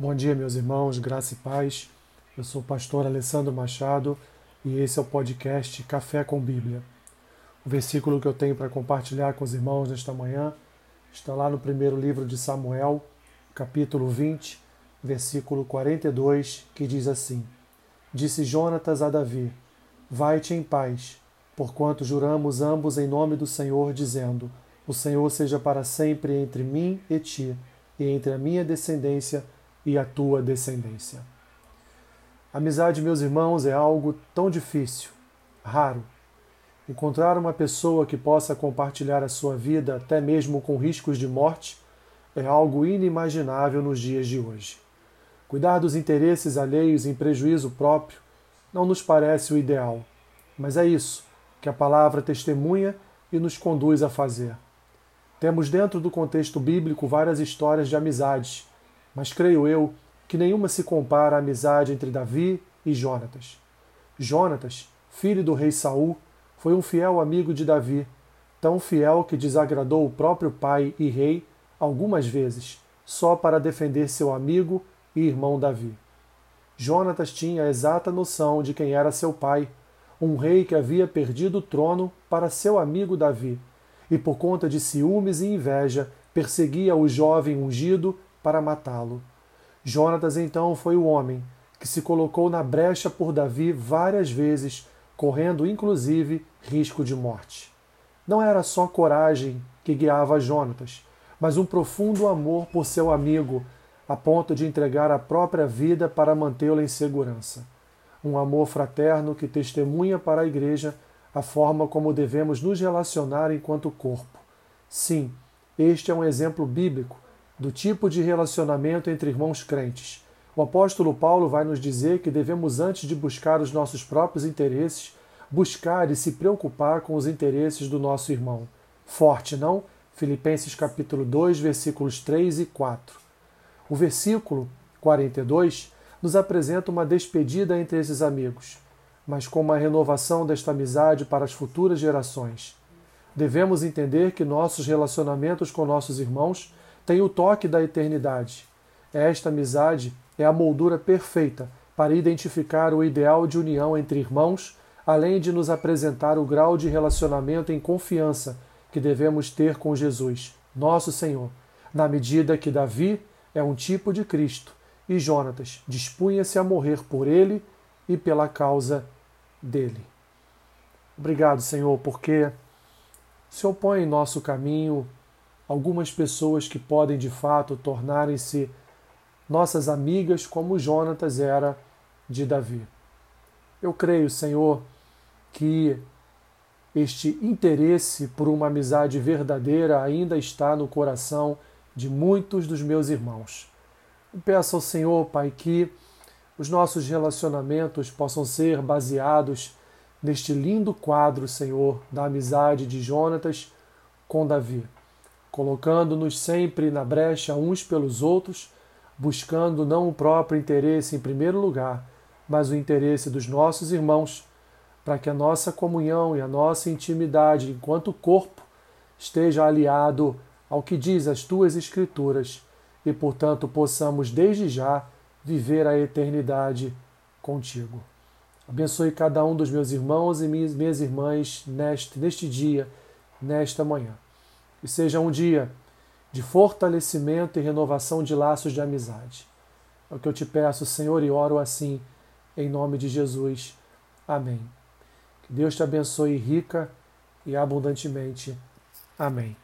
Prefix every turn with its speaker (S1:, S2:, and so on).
S1: Bom dia, meus irmãos, graça e paz. Eu sou o pastor Alessandro Machado e esse é o podcast Café com Bíblia. O versículo que eu tenho para compartilhar com os irmãos nesta manhã está lá no primeiro livro de Samuel, capítulo 20, versículo 42, que diz assim: Disse Jonatas a Davi: Vai-te em paz, porquanto juramos ambos em nome do Senhor, dizendo: O Senhor seja para sempre entre mim e ti, e entre a minha descendência a tua descendência. Amizade, meus irmãos, é algo tão difícil, raro. Encontrar uma pessoa que possa compartilhar a sua vida, até mesmo com riscos de morte, é algo inimaginável nos dias de hoje. Cuidar dos interesses alheios em prejuízo próprio não nos parece o ideal, mas é isso que a palavra testemunha e nos conduz a fazer. Temos dentro do contexto bíblico várias histórias de amizades mas creio eu que nenhuma se compara à amizade entre Davi e Jonatas. Jonatas, filho do rei Saul, foi um fiel amigo de Davi, tão fiel que desagradou o próprio pai e rei algumas vezes, só para defender seu amigo e irmão Davi. Jonatas tinha a exata noção de quem era seu pai, um rei que havia perdido o trono para seu amigo Davi, e por conta de ciúmes e inveja perseguia o jovem ungido para matá-lo. Jonatas então foi o homem que se colocou na brecha por Davi várias vezes, correndo inclusive risco de morte. Não era só coragem que guiava Jonatas, mas um profundo amor por seu amigo, a ponto de entregar a própria vida para mantê-lo em segurança. Um amor fraterno que testemunha para a igreja a forma como devemos nos relacionar enquanto corpo. Sim, este é um exemplo bíblico do tipo de relacionamento entre irmãos crentes. O apóstolo Paulo vai nos dizer que devemos, antes de buscar os nossos próprios interesses, buscar e se preocupar com os interesses do nosso irmão. Forte, não? Filipenses capítulo 2, versículos 3 e 4. O versículo 42 nos apresenta uma despedida entre esses amigos, mas com uma renovação desta amizade para as futuras gerações. Devemos entender que nossos relacionamentos com nossos irmãos tem o toque da eternidade. Esta amizade é a moldura perfeita para identificar o ideal de união entre irmãos, além de nos apresentar o grau de relacionamento em confiança que devemos ter com Jesus, nosso Senhor, na medida que Davi é um tipo de Cristo e Jonatas dispunha-se a morrer por ele e pela causa dele. Obrigado, Senhor, porque se opõe em nosso caminho algumas pessoas que podem de fato tornarem-se nossas amigas, como Jonatas era de Davi. Eu creio, Senhor, que este interesse por uma amizade verdadeira ainda está no coração de muitos dos meus irmãos. Eu peço ao Senhor, Pai, que os nossos relacionamentos possam ser baseados neste lindo quadro, Senhor, da amizade de Jonatas com Davi colocando-nos sempre na brecha uns pelos outros, buscando não o próprio interesse em primeiro lugar, mas o interesse dos nossos irmãos, para que a nossa comunhão e a nossa intimidade enquanto corpo esteja aliado ao que diz as tuas escrituras e, portanto, possamos desde já viver a eternidade contigo. Abençoe cada um dos meus irmãos e minhas irmãs neste, neste dia, nesta manhã e seja um dia de fortalecimento e renovação de laços de amizade. É o que eu te peço, Senhor, e oro assim, em nome de Jesus. Amém. Que Deus te abençoe rica e abundantemente. Amém.